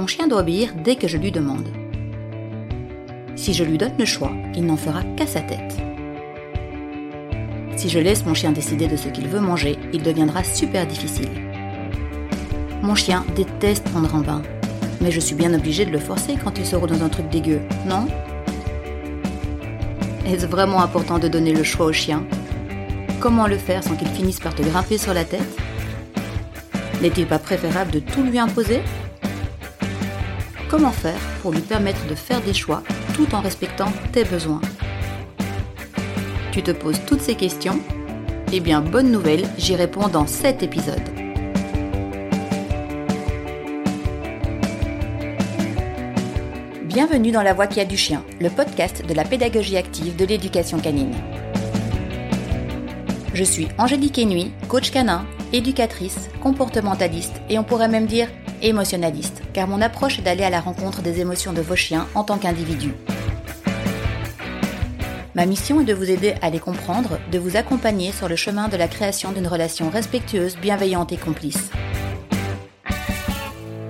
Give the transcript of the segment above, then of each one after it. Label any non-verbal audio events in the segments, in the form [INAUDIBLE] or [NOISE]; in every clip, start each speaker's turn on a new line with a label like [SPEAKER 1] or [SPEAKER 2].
[SPEAKER 1] mon chien doit obéir dès que je lui demande. Si je lui donne le choix, il n'en fera qu'à sa tête. Si je laisse mon chien décider de ce qu'il veut manger, il deviendra super difficile. Mon chien déteste prendre un bain, mais je suis bien obligée de le forcer quand il se dans un truc dégueu, non? Est-ce vraiment important de donner le choix au chien? Comment le faire sans qu'il finisse par te grimper sur la tête? N'est-il pas préférable de tout lui imposer? Comment faire pour lui permettre de faire des choix tout en respectant tes besoins Tu te poses toutes ces questions? Eh bien, bonne nouvelle, j'y réponds dans cet épisode. Bienvenue dans La Voix qui a du chien, le podcast de la pédagogie active de l'éducation canine. Je suis Angélique Enui, coach canin, éducatrice, comportementaliste et on pourrait même dire émotionnaliste, car mon approche est d'aller à la rencontre des émotions de vos chiens en tant qu'individus. Ma mission est de vous aider à les comprendre, de vous accompagner sur le chemin de la création d'une relation respectueuse, bienveillante et complice.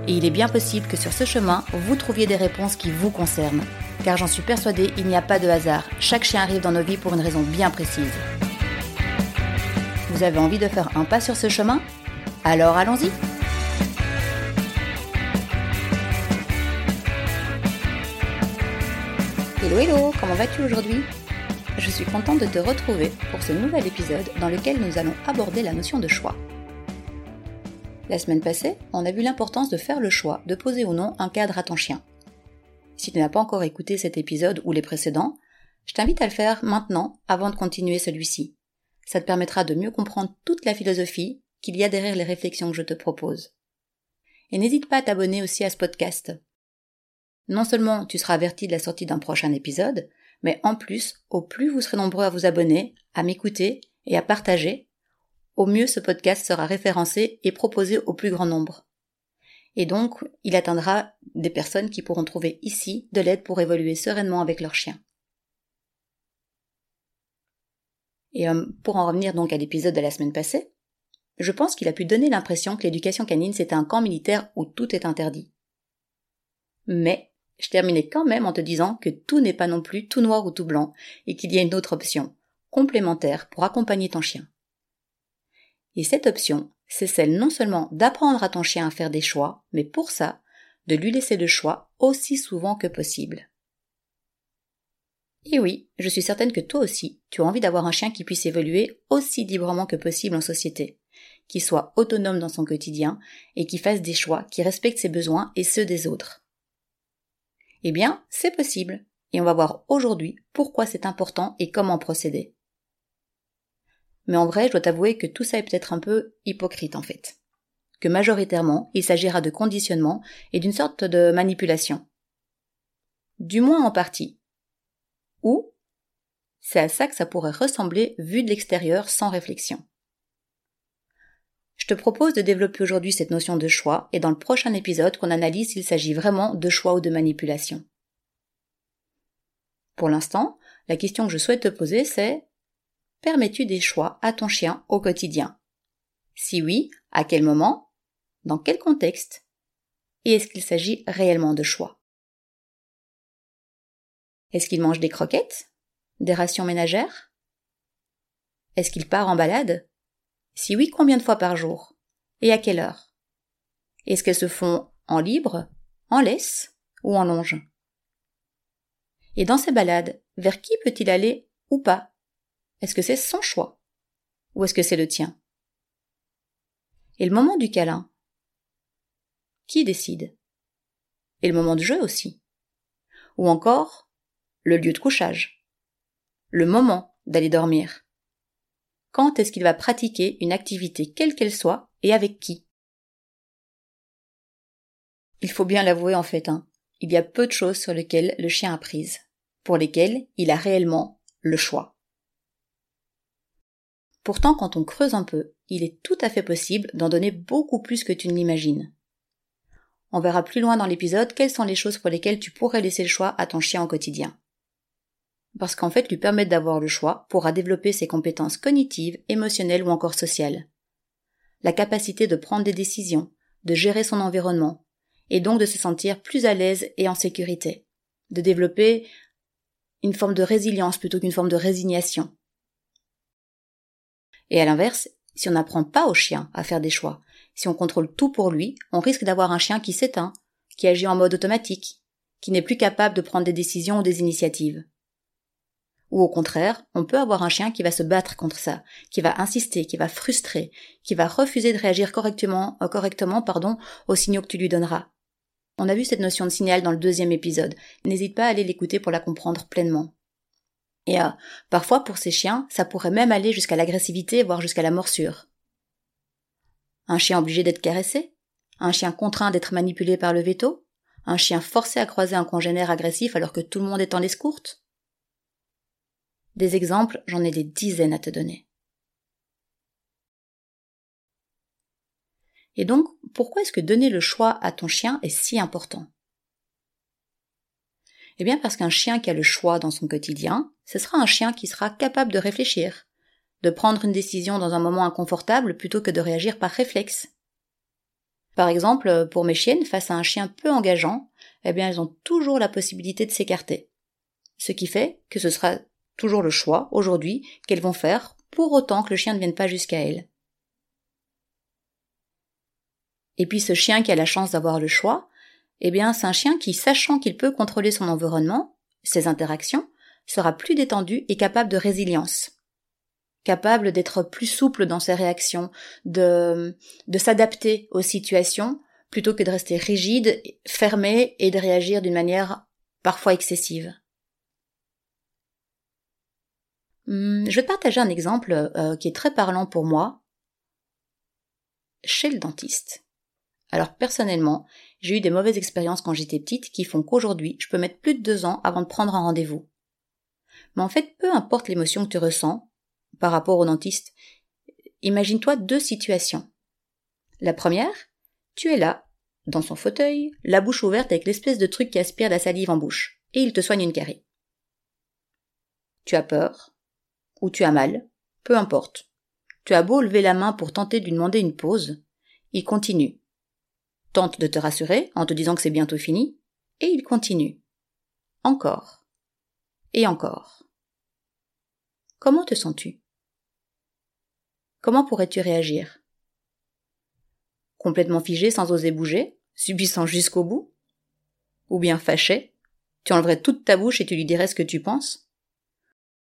[SPEAKER 1] Et il est bien possible que sur ce chemin, vous trouviez des réponses qui vous concernent. Car j'en suis persuadée, il n'y a pas de hasard. Chaque chien arrive dans nos vies pour une raison bien précise. Vous avez envie de faire un pas sur ce chemin? Alors allons-y Hello hello, comment vas-tu aujourd'hui? Je suis contente de te retrouver pour ce nouvel épisode dans lequel nous allons aborder la notion de choix. La semaine passée, on a vu l'importance de faire le choix de poser ou non un cadre à ton chien. Si tu n'as pas encore écouté cet épisode ou les précédents, je t'invite à le faire maintenant avant de continuer celui-ci. Ça te permettra de mieux comprendre toute la philosophie qu'il y a derrière les réflexions que je te propose. Et n'hésite pas à t'abonner aussi à ce podcast. Non seulement tu seras averti de la sortie d'un prochain épisode, mais en plus, au plus vous serez nombreux à vous abonner, à m'écouter et à partager, au mieux ce podcast sera référencé et proposé au plus grand nombre. Et donc, il atteindra des personnes qui pourront trouver ici de l'aide pour évoluer sereinement avec leur chien. Et euh, pour en revenir donc à l'épisode de la semaine passée, je pense qu'il a pu donner l'impression que l'éducation canine c'était un camp militaire où tout est interdit. Mais je terminais quand même en te disant que tout n'est pas non plus tout noir ou tout blanc, et qu'il y a une autre option, complémentaire, pour accompagner ton chien. Et cette option, c'est celle non seulement d'apprendre à ton chien à faire des choix, mais pour ça, de lui laisser le choix aussi souvent que possible. Et oui, je suis certaine que toi aussi, tu as envie d'avoir un chien qui puisse évoluer aussi librement que possible en société, qui soit autonome dans son quotidien et qui fasse des choix qui respectent ses besoins et ceux des autres. Eh bien, c'est possible. Et on va voir aujourd'hui pourquoi c'est important et comment procéder. Mais en vrai, je dois t'avouer que tout ça est peut-être un peu hypocrite en fait. Que majoritairement, il s'agira de conditionnement et d'une sorte de manipulation. Du moins en partie. Ou c'est à ça que ça pourrait ressembler vu de l'extérieur sans réflexion. Je te propose de développer aujourd'hui cette notion de choix et dans le prochain épisode qu'on analyse s'il s'agit vraiment de choix ou de manipulation. Pour l'instant, la question que je souhaite te poser c'est Permets-tu des choix à ton chien au quotidien? Si oui, à quel moment? Dans quel contexte? Et est-ce qu'il s'agit réellement de choix? Est-ce qu'il mange des croquettes? Des rations ménagères? Est-ce qu'il part en balade? Si oui, combien de fois par jour? Et à quelle heure? Est-ce qu'elles se font en libre, en laisse ou en longe? Et dans ces balades, vers qui peut-il aller ou pas? Est-ce que c'est son choix Ou est-ce que c'est le tien? Et le moment du câlin? Qui décide? Et le moment de jeu aussi? Ou encore le lieu de couchage? Le moment d'aller dormir? Quand est-ce qu'il va pratiquer une activité quelle qu'elle soit et avec qui? Il faut bien l'avouer en fait, hein, il y a peu de choses sur lesquelles le chien a prise, pour lesquelles il a réellement le choix. Pourtant, quand on creuse un peu, il est tout à fait possible d'en donner beaucoup plus que tu ne l'imagines. On verra plus loin dans l'épisode quelles sont les choses pour lesquelles tu pourrais laisser le choix à ton chien au quotidien parce qu'en fait lui permettre d'avoir le choix pourra développer ses compétences cognitives, émotionnelles ou encore sociales. La capacité de prendre des décisions, de gérer son environnement, et donc de se sentir plus à l'aise et en sécurité, de développer une forme de résilience plutôt qu'une forme de résignation. Et à l'inverse, si on n'apprend pas au chien à faire des choix, si on contrôle tout pour lui, on risque d'avoir un chien qui s'éteint, qui agit en mode automatique, qui n'est plus capable de prendre des décisions ou des initiatives. Ou au contraire, on peut avoir un chien qui va se battre contre ça, qui va insister, qui va frustrer, qui va refuser de réagir correctement, euh, correctement pardon, aux signaux que tu lui donneras. On a vu cette notion de signal dans le deuxième épisode. N'hésite pas à aller l'écouter pour la comprendre pleinement. Et euh, parfois, pour ces chiens, ça pourrait même aller jusqu'à l'agressivité, voire jusqu'à la morsure. Un chien obligé d'être caressé? Un chien contraint d'être manipulé par le veto? Un chien forcé à croiser un congénère agressif alors que tout le monde est en laisse courte des exemples, j'en ai des dizaines à te donner. Et donc, pourquoi est-ce que donner le choix à ton chien est si important? Eh bien parce qu'un chien qui a le choix dans son quotidien, ce sera un chien qui sera capable de réfléchir, de prendre une décision dans un moment inconfortable plutôt que de réagir par réflexe. Par exemple, pour mes chiennes, face à un chien peu engageant, eh bien elles ont toujours la possibilité de s'écarter. Ce qui fait que ce sera toujours le choix, aujourd'hui, qu'elles vont faire, pour autant que le chien ne vienne pas jusqu'à elles. Et puis ce chien qui a la chance d'avoir le choix, eh bien c'est un chien qui, sachant qu'il peut contrôler son environnement, ses interactions, sera plus détendu et capable de résilience. Capable d'être plus souple dans ses réactions, de, de s'adapter aux situations, plutôt que de rester rigide, fermé et de réagir d'une manière parfois excessive. Hmm, je vais partager un exemple euh, qui est très parlant pour moi. Chez le dentiste. Alors personnellement, j'ai eu des mauvaises expériences quand j'étais petite qui font qu'aujourd'hui, je peux mettre plus de deux ans avant de prendre un rendez-vous. Mais en fait, peu importe l'émotion que tu ressens par rapport au dentiste, imagine-toi deux situations. La première, tu es là, dans son fauteuil, la bouche ouverte avec l'espèce de truc qui aspire la salive en bouche, et il te soigne une carie. Tu as peur, ou tu as mal, peu importe. Tu as beau lever la main pour tenter de lui demander une pause, il continue. Tente de te rassurer en te disant que c'est bientôt fini, et il continue. Encore. Et encore. Comment te sens-tu? Comment pourrais-tu réagir? Complètement figé sans oser bouger, subissant jusqu'au bout? Ou bien fâché? Tu enlèverais toute ta bouche et tu lui dirais ce que tu penses?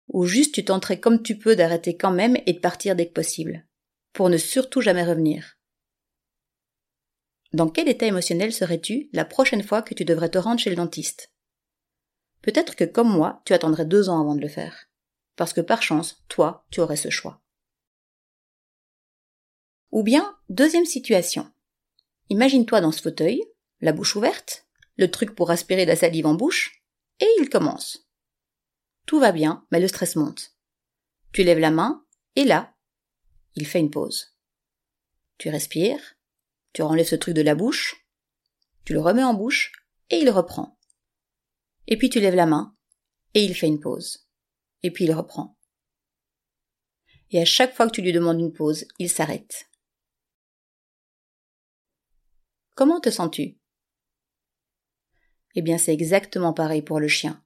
[SPEAKER 1] Ou juste tu tenterais comme tu peux d'arrêter quand même et de partir dès que possible, pour ne surtout jamais revenir. Dans quel état émotionnel serais-tu la prochaine fois que tu devrais te rendre chez le dentiste? Peut-être que comme moi, tu attendrais deux ans avant de le faire, parce que par chance, toi, tu aurais ce choix. Ou bien, deuxième situation. Imagine-toi dans ce fauteuil, la bouche ouverte, le truc pour aspirer la salive en bouche, et il commence. Tout va bien, mais le stress monte. Tu lèves la main, et là, il fait une pause. Tu respires, tu renlèves ce truc de la bouche, tu le remets en bouche, et il reprend. Et puis tu lèves la main, et il fait une pause. Et puis il reprend. Et à chaque fois que tu lui demandes une pause, il s'arrête. Comment te sens-tu? Eh bien c'est exactement pareil pour le chien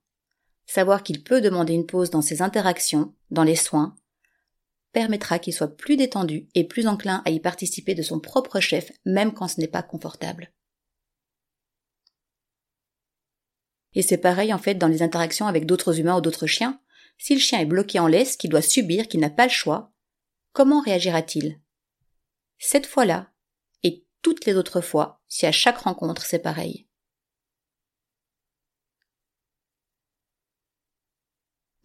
[SPEAKER 1] savoir qu'il peut demander une pause dans ses interactions, dans les soins, permettra qu'il soit plus détendu et plus enclin à y participer de son propre chef, même quand ce n'est pas confortable. Et c'est pareil en fait dans les interactions avec d'autres humains ou d'autres chiens. Si le chien est bloqué en laisse, qu'il doit subir, qu'il n'a pas le choix, comment réagira-t-il? Cette fois-là, et toutes les autres fois, si à chaque rencontre c'est pareil.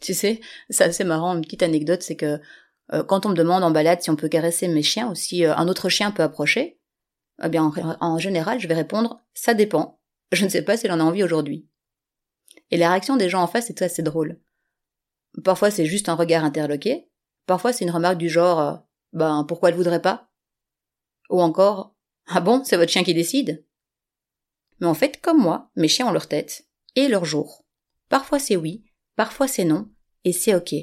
[SPEAKER 1] Tu sais, c'est assez marrant, une petite anecdote, c'est que euh, quand on me demande en balade si on peut caresser mes chiens ou si euh, un autre chien peut approcher, eh bien en, général, je vais répondre ça dépend. Je ne sais pas s'il en a envie aujourd'hui. Et la réaction des gens en face est assez drôle. Parfois c'est juste un regard interloqué, parfois c'est une remarque du genre euh, ben pourquoi elle voudrait pas? Ou encore ah bon, c'est votre chien qui décide? Mais en fait, comme moi, mes chiens ont leur tête et leur jour. Parfois c'est oui, parfois c'est non, et c'est ok.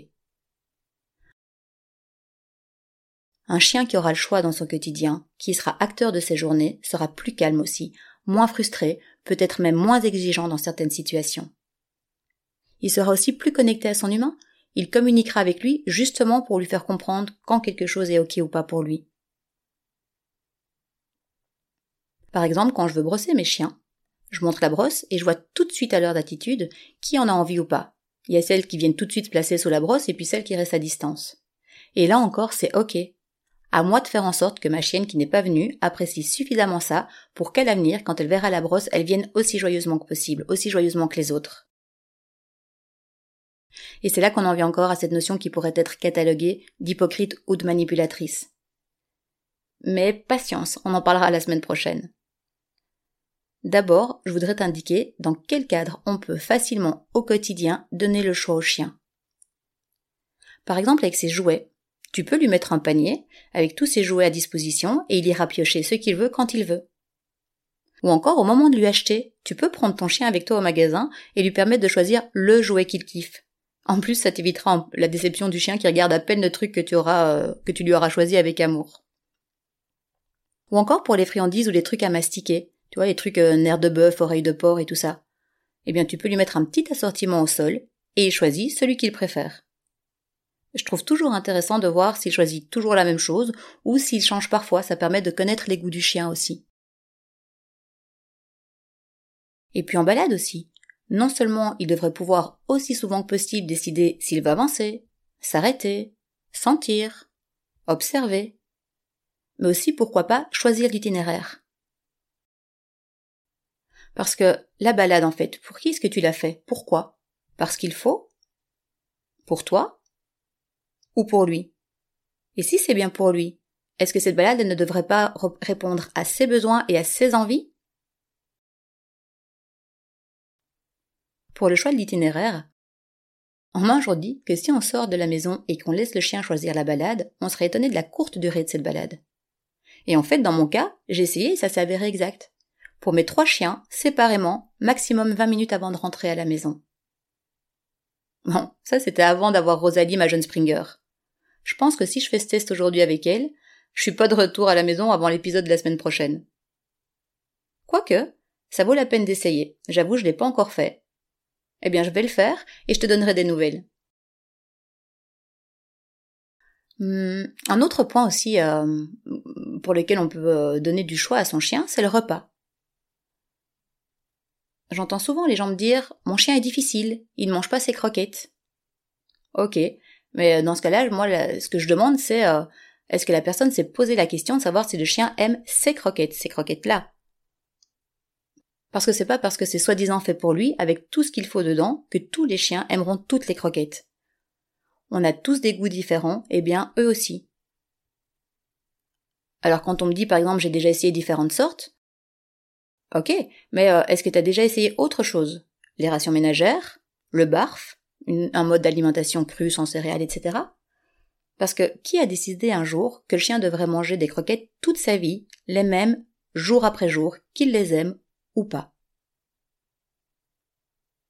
[SPEAKER 1] Un chien qui aura le choix dans son quotidien, qui sera acteur de ses journées, sera plus calme aussi, moins frustré, peut-être même moins exigeant dans certaines situations. Il sera aussi plus connecté à son humain, il communiquera avec lui justement pour lui faire comprendre quand quelque chose est ok ou pas pour lui. Par exemple, quand je veux brosser mes chiens, je montre la brosse et je vois tout de suite à leur d'attitude qui en a envie ou pas. Il y a celles qui viennent tout de suite placer sous la brosse et puis celles qui restent à distance. Et là encore, c'est ok. À moi de faire en sorte que ma chienne qui n'est pas venue apprécie suffisamment ça pour qu'à l'avenir, quand elle verra la brosse, elle vienne aussi joyeusement que possible, aussi joyeusement que les autres. Et c'est là qu'on en vient encore à cette notion qui pourrait être cataloguée d'hypocrite ou de manipulatrice. Mais patience, on en parlera la semaine prochaine. D'abord, je voudrais t'indiquer dans quel cadre on peut facilement au quotidien donner le choix au chien. Par exemple avec ses jouets. Tu peux lui mettre un panier avec tous ses jouets à disposition et il ira piocher ce qu'il veut quand il veut. Ou encore au moment de lui acheter, tu peux prendre ton chien avec toi au magasin et lui permettre de choisir le jouet qu'il kiffe. En plus, ça t'évitera la déception du chien qui regarde à peine le truc que tu auras, euh, que tu lui auras choisi avec amour. Ou encore pour les friandises ou les trucs à mastiquer. Tu vois, les trucs euh, nerfs de bœuf, oreilles de porc et tout ça. Eh bien, tu peux lui mettre un petit assortiment au sol et il choisit celui qu'il préfère. Je trouve toujours intéressant de voir s'il choisit toujours la même chose ou s'il change parfois, ça permet de connaître les goûts du chien aussi. Et puis en balade aussi. Non seulement il devrait pouvoir aussi souvent que possible décider s'il va avancer, s'arrêter, sentir, observer, mais aussi pourquoi pas choisir l'itinéraire. Parce que la balade, en fait, pour qui est-ce que tu l'as fait? Pourquoi? Parce qu'il faut? Pour toi? Ou pour lui? Et si c'est bien pour lui, est-ce que cette balade ne devrait pas répondre à ses besoins et à ses envies? Pour le choix de l'itinéraire, on m'a toujours dit que si on sort de la maison et qu'on laisse le chien choisir la balade, on serait étonné de la courte durée de cette balade. Et en fait, dans mon cas, j'ai essayé et ça s'est avéré exact pour mes trois chiens, séparément, maximum 20 minutes avant de rentrer à la maison. Bon, ça c'était avant d'avoir Rosalie, ma jeune Springer. Je pense que si je fais ce test aujourd'hui avec elle, je suis pas de retour à la maison avant l'épisode de la semaine prochaine. Quoique, ça vaut la peine d'essayer. J'avoue, je l'ai pas encore fait. Eh bien, je vais le faire et je te donnerai des nouvelles. Hmm, un autre point aussi euh, pour lequel on peut euh, donner du choix à son chien, c'est le repas. J'entends souvent les gens me dire Mon chien est difficile, il ne mange pas ses croquettes. Ok, mais dans ce cas-là, moi, ce que je demande, c'est euh, est-ce que la personne s'est posé la question de savoir si le chien aime ses croquettes, ces croquettes-là? Parce que c'est pas parce que c'est soi-disant fait pour lui, avec tout ce qu'il faut dedans, que tous les chiens aimeront toutes les croquettes. On a tous des goûts différents, et bien eux aussi. Alors quand on me dit par exemple j'ai déjà essayé différentes sortes, Ok, mais euh, est-ce que tu as déjà essayé autre chose? Les rations ménagères Le barf Un mode d'alimentation crue sans céréales, etc. Parce que qui a décidé un jour que le chien devrait manger des croquettes toute sa vie, les mêmes, jour après jour, qu'il les aime ou pas?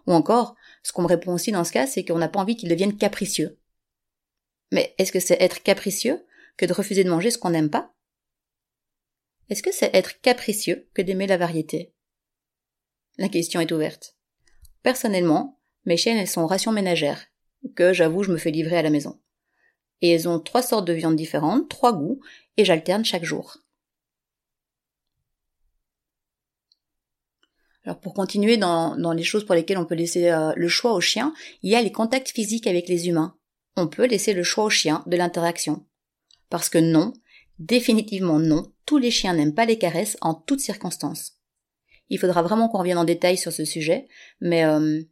[SPEAKER 1] Ou encore, ce qu'on me répond aussi dans ce cas, c'est qu'on n'a pas envie qu'il devienne capricieux. Mais est-ce que c'est être capricieux que de refuser de manger ce qu'on n'aime pas? Est-ce que c'est être capricieux que d'aimer la variété? La question est ouverte. Personnellement, mes chiennes, elles sont rations ménagères, que j'avoue je me fais livrer à la maison. Et elles ont trois sortes de viandes différentes, trois goûts, et j'alterne chaque jour. Alors pour continuer dans, les choses pour lesquelles on peut laisser euh, le choix au chien, il y a les contacts physiques avec les humains. On peut laisser le choix au chien de l'interaction. Parce que non, Définitivement non, tous les chiens n'aiment pas les caresses en toutes circonstances. Il faudra vraiment qu'on revienne en détail sur ce sujet, mais euh,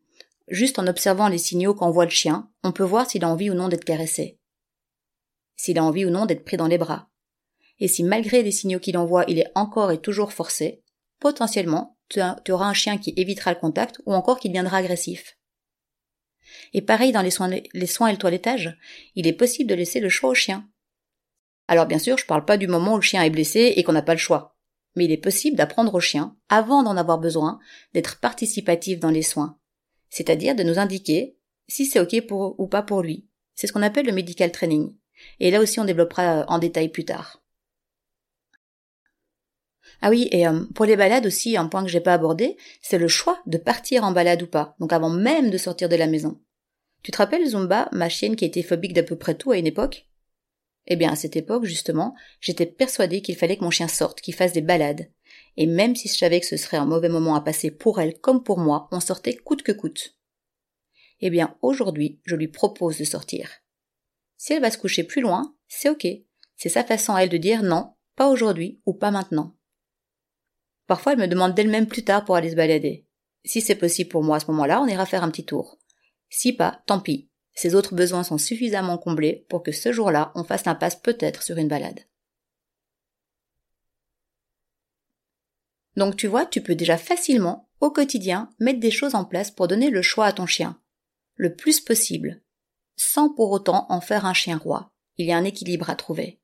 [SPEAKER 1] juste en observant les signaux qu'envoie le chien, on peut voir s'il a envie ou non d'être caressé. S'il a envie ou non d'être pris dans les bras. Et si malgré les signaux qu'il envoie, il est encore et toujours forcé, potentiellement, tu, auras un chien qui évitera le contact ou encore qui deviendra agressif. Et pareil dans les soins, les soins et le toilettage, il est possible de laisser le choix au chien. Alors bien sûr, je parle pas du moment où le chien est blessé et qu'on n'a pas le choix. Mais il est possible d'apprendre au chien, avant d'en avoir besoin, d'être participatif dans les soins. C'est-à-dire de nous indiquer si c'est ok pour ou pas pour lui. C'est ce qu'on appelle le medical training. Et là aussi on développera en détail plus tard. Ah oui, et euh, pour les balades aussi, un point que j'ai pas abordé, c'est le choix de partir en balade ou pas, donc avant même de sortir de la maison. Tu te rappelles Zumba, ma chienne qui était phobique d'à peu près tout à une époque Eh bien, à cette époque, justement, j'étais persuadée qu'il fallait que mon chien sorte, qu'il fasse des balades. Et même si je savais que ce serait un mauvais moment à passer pour elle comme pour moi, on sortait coûte que coûte. Eh bien, aujourd'hui, je lui propose de sortir. Si elle va se coucher plus loin, c'est ok. C'est sa façon à elle de dire non, pas aujourd'hui ou pas maintenant. Parfois, elle me demande d'elle-même plus tard pour aller se balader. Si c'est possible pour moi à ce moment-là, on ira faire un petit tour. Si pas, tant pis. Ses autres besoins sont suffisamment comblés pour que ce jour-là, on fasse l'impasse peut-être sur une balade. Donc tu vois, tu peux déjà facilement, au quotidien, mettre des choses en place pour donner le choix à ton chien. Le plus possible. Sans pour autant en faire un chien roi. Il y a un équilibre à trouver.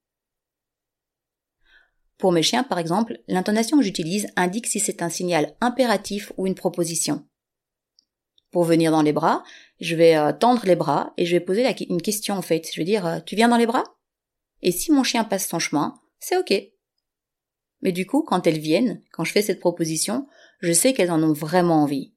[SPEAKER 1] Pour mes chiens, par exemple, l'intonation que j'utilise indique si c'est un signal impératif ou une proposition. Pour venir dans les bras, je vais euh, tendre les bras et je vais poser une question en fait. Je vais dire euh, Tu viens dans les bras? Et si mon chien passe son chemin, c'est ok. Mais du coup, quand elles viennent, quand je fais cette proposition, je sais qu'elles en ont vraiment envie.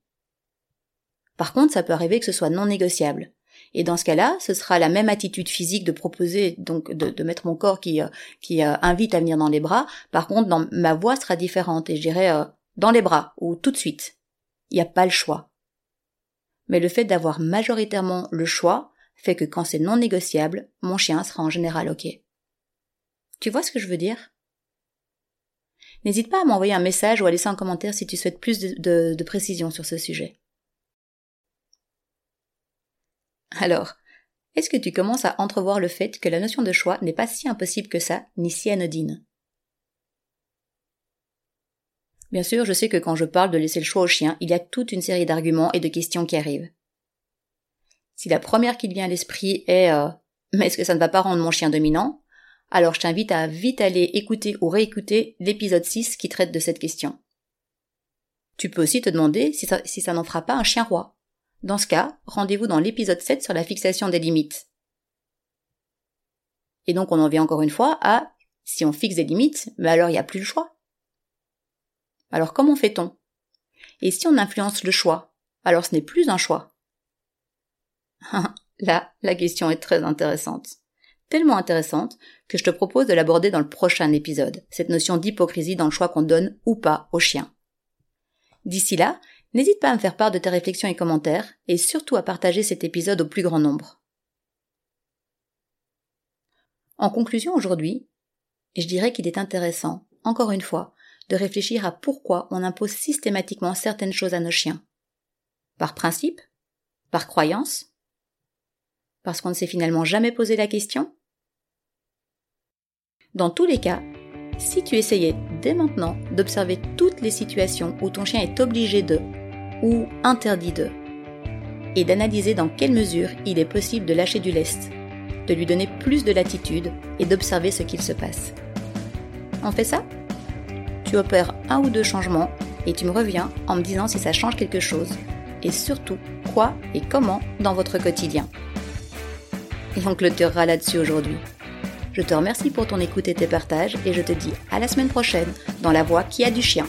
[SPEAKER 1] Par contre, ça peut arriver que ce soit non négociable. Et dans ce cas-là, ce sera la même attitude physique de proposer, donc de, mettre mon corps qui, euh, invite à venir dans les bras. Par contre, dans, ma voix sera différente et je dirais dans les bras ou tout de suite. Il n'y a pas le choix. Mais le fait d'avoir majoritairement le choix fait que quand c'est non négociable, mon chien sera en général ok. Tu vois ce que je veux dire? N'hésite pas à m'envoyer un message ou à laisser un commentaire si tu souhaites plus de, de précision sur ce sujet. Alors, est-ce que tu commences à entrevoir le fait que la notion de choix n'est pas si impossible que ça, ni si anodine? Bien sûr, je sais que quand je parle de laisser le choix au chien, il y a toute une série d'arguments et de questions qui arrivent. Si la première qui te vient à l'esprit est euh, Mais est-ce que ça ne va pas rendre mon chien dominant? Alors je t'invite à vite aller écouter ou réécouter l'épisode 6 qui traite de cette question. Tu peux aussi te demander si ça, si ça n'en fera pas un chien roi. Dans ce cas, rendez-vous dans l'épisode 7 sur la fixation des limites. Et donc on en vient encore une fois à si on fixe des limites, mais alors il n'y a plus le choix. Alors comment fait-on? Et si on influence le choix, alors ce n'est plus un choix. [LAUGHS] Là, la question est très intéressante. Tellement intéressante que je te propose de l'aborder dans le prochain épisode, cette notion d'hypocrisie dans le choix qu'on donne ou pas au chien. D'ici là, N'hésite pas à me faire part de tes réflexions et commentaires, et surtout à partager cet épisode au plus grand nombre. En conclusion aujourd'hui, je dirais qu'il est intéressant, encore une fois, de réfléchir à pourquoi on impose systématiquement certaines choses à nos chiens. Par principe Par croyance Parce qu'on ne s'est finalement jamais posé la question? Dans tous les cas, si tu essayais dès maintenant d'observer toutes les situations où ton chien est obligé de ou interdit de, et d'analyser dans quelle mesure il est possible de lâcher du lest, de lui donner plus de latitude et d'observer ce qu'il se passe. On fait ça? Tu opères un ou deux changements et tu me reviens en me disant si ça change quelque chose et surtout quoi et comment dans votre quotidien. Et on clôturera là-dessus aujourd'hui. Je te remercie pour ton écoute et tes partages et je te dis à la semaine prochaine dans la voix qui a du chien.